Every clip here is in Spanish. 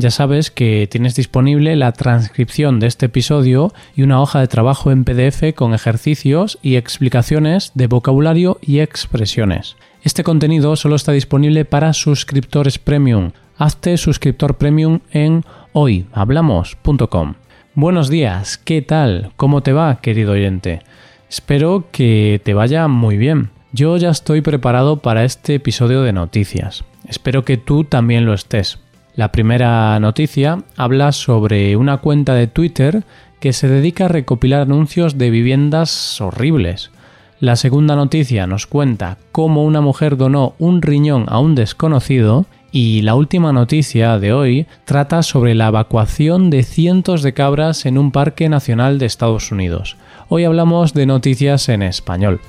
Ya sabes que tienes disponible la transcripción de este episodio y una hoja de trabajo en PDF con ejercicios y explicaciones de vocabulario y expresiones. Este contenido solo está disponible para suscriptores premium. Hazte suscriptor premium en hoyhablamos.com. Buenos días, ¿qué tal? ¿Cómo te va, querido oyente? Espero que te vaya muy bien. Yo ya estoy preparado para este episodio de noticias. Espero que tú también lo estés. La primera noticia habla sobre una cuenta de Twitter que se dedica a recopilar anuncios de viviendas horribles. La segunda noticia nos cuenta cómo una mujer donó un riñón a un desconocido y la última noticia de hoy trata sobre la evacuación de cientos de cabras en un parque nacional de Estados Unidos. Hoy hablamos de noticias en español.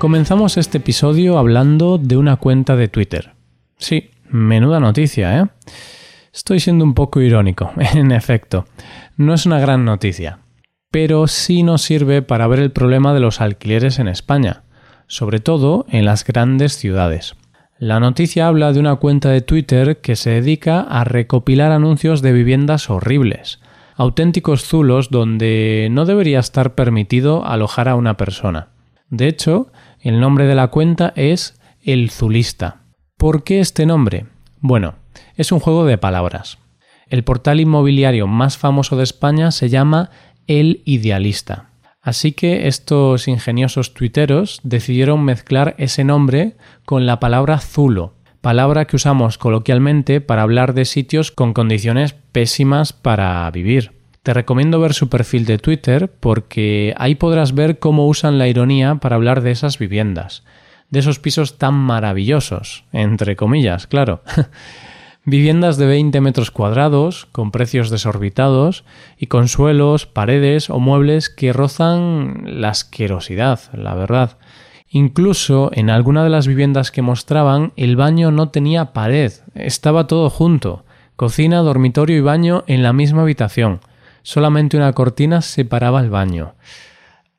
Comenzamos este episodio hablando de una cuenta de Twitter. Sí, menuda noticia, ¿eh? Estoy siendo un poco irónico, en efecto. No es una gran noticia, pero sí nos sirve para ver el problema de los alquileres en España, sobre todo en las grandes ciudades. La noticia habla de una cuenta de Twitter que se dedica a recopilar anuncios de viviendas horribles, auténticos zulos donde no debería estar permitido alojar a una persona. De hecho, el nombre de la cuenta es El Zulista. ¿Por qué este nombre? Bueno, es un juego de palabras. El portal inmobiliario más famoso de España se llama El Idealista. Así que estos ingeniosos tuiteros decidieron mezclar ese nombre con la palabra zulo, palabra que usamos coloquialmente para hablar de sitios con condiciones pésimas para vivir. Te recomiendo ver su perfil de Twitter porque ahí podrás ver cómo usan la ironía para hablar de esas viviendas, de esos pisos tan maravillosos, entre comillas, claro. Viviendas de 20 metros cuadrados, con precios desorbitados y con suelos, paredes o muebles que rozan la asquerosidad, la verdad. Incluso en alguna de las viviendas que mostraban, el baño no tenía pared, estaba todo junto. Cocina, dormitorio y baño en la misma habitación. Solamente una cortina separaba el baño.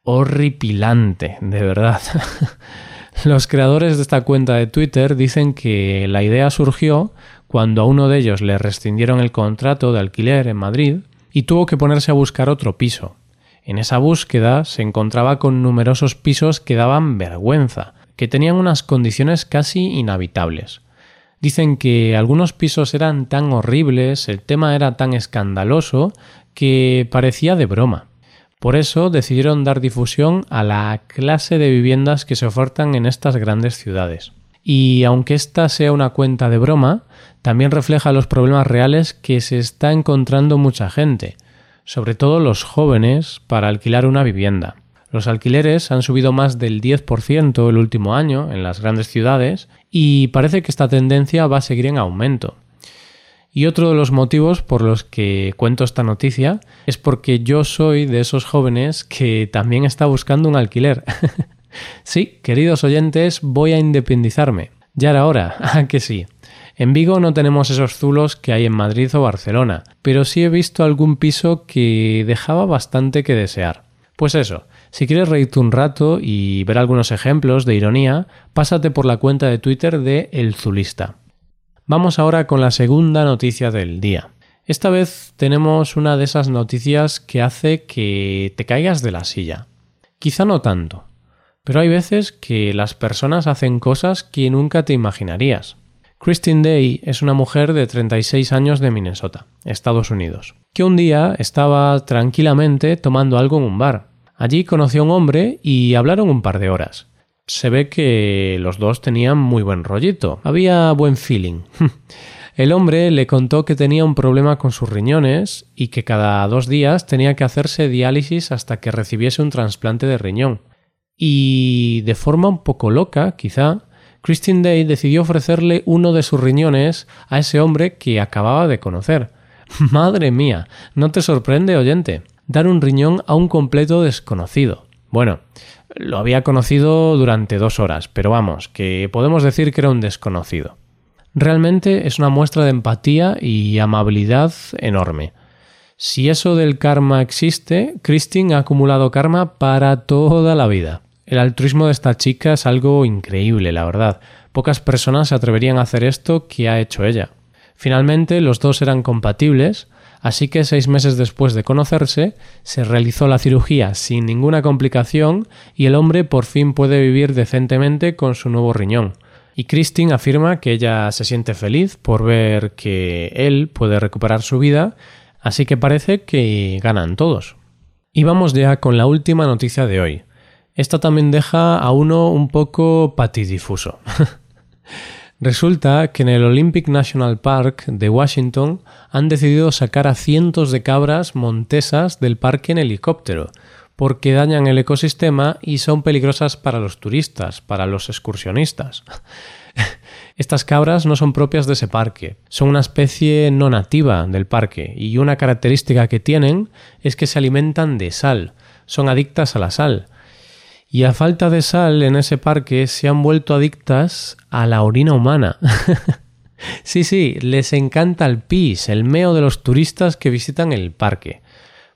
Horripilante, de verdad. Los creadores de esta cuenta de Twitter dicen que la idea surgió cuando a uno de ellos le rescindieron el contrato de alquiler en Madrid y tuvo que ponerse a buscar otro piso. En esa búsqueda se encontraba con numerosos pisos que daban vergüenza, que tenían unas condiciones casi inhabitables. Dicen que algunos pisos eran tan horribles, el tema era tan escandaloso, que parecía de broma. Por eso decidieron dar difusión a la clase de viviendas que se ofertan en estas grandes ciudades. Y aunque esta sea una cuenta de broma, también refleja los problemas reales que se está encontrando mucha gente, sobre todo los jóvenes, para alquilar una vivienda. Los alquileres han subido más del 10% el último año en las grandes ciudades y parece que esta tendencia va a seguir en aumento. Y otro de los motivos por los que cuento esta noticia es porque yo soy de esos jóvenes que también está buscando un alquiler. sí, queridos oyentes, voy a independizarme. Ya era hora, ah, que sí. En Vigo no tenemos esos zulos que hay en Madrid o Barcelona, pero sí he visto algún piso que dejaba bastante que desear. Pues eso, si quieres reírte un rato y ver algunos ejemplos de ironía, pásate por la cuenta de Twitter de El Zulista. Vamos ahora con la segunda noticia del día. Esta vez tenemos una de esas noticias que hace que te caigas de la silla. Quizá no tanto, pero hay veces que las personas hacen cosas que nunca te imaginarías. Christine Day es una mujer de 36 años de Minnesota, Estados Unidos, que un día estaba tranquilamente tomando algo en un bar. Allí conoció a un hombre y hablaron un par de horas. Se ve que los dos tenían muy buen rollito, había buen feeling. El hombre le contó que tenía un problema con sus riñones y que cada dos días tenía que hacerse diálisis hasta que recibiese un trasplante de riñón. Y de forma un poco loca, quizá, Christine Day decidió ofrecerle uno de sus riñones a ese hombre que acababa de conocer. Madre mía, ¿no te sorprende, oyente? Dar un riñón a un completo desconocido. Bueno, lo había conocido durante dos horas, pero vamos, que podemos decir que era un desconocido. Realmente es una muestra de empatía y amabilidad enorme. Si eso del karma existe, Christine ha acumulado karma para toda la vida. El altruismo de esta chica es algo increíble, la verdad. Pocas personas se atreverían a hacer esto que ha hecho ella. Finalmente, los dos eran compatibles, así que seis meses después de conocerse, se realizó la cirugía sin ninguna complicación y el hombre por fin puede vivir decentemente con su nuevo riñón. Y Christine afirma que ella se siente feliz por ver que él puede recuperar su vida, así que parece que ganan todos. Y vamos ya con la última noticia de hoy. Esta también deja a uno un poco patidifuso. Resulta que en el Olympic National Park de Washington han decidido sacar a cientos de cabras montesas del parque en helicóptero, porque dañan el ecosistema y son peligrosas para los turistas, para los excursionistas. Estas cabras no son propias de ese parque, son una especie no nativa del parque y una característica que tienen es que se alimentan de sal, son adictas a la sal y a falta de sal en ese parque se han vuelto adictas a la orina humana. sí, sí, les encanta el pis, el meo de los turistas que visitan el parque.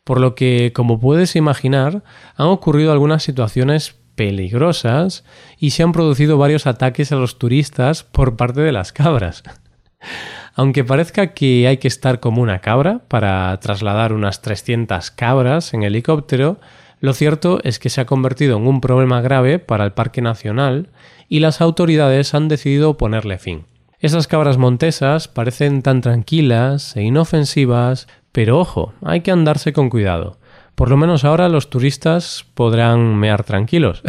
Por lo que, como puedes imaginar, han ocurrido algunas situaciones peligrosas y se han producido varios ataques a los turistas por parte de las cabras. Aunque parezca que hay que estar como una cabra para trasladar unas 300 cabras en helicóptero, lo cierto es que se ha convertido en un problema grave para el Parque Nacional y las autoridades han decidido ponerle fin. Esas cabras montesas parecen tan tranquilas e inofensivas, pero ojo, hay que andarse con cuidado. Por lo menos ahora los turistas podrán mear tranquilos.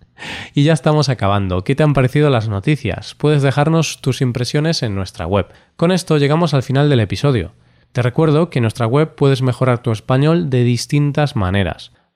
y ya estamos acabando. ¿Qué te han parecido las noticias? Puedes dejarnos tus impresiones en nuestra web. Con esto llegamos al final del episodio. Te recuerdo que en nuestra web puedes mejorar tu español de distintas maneras.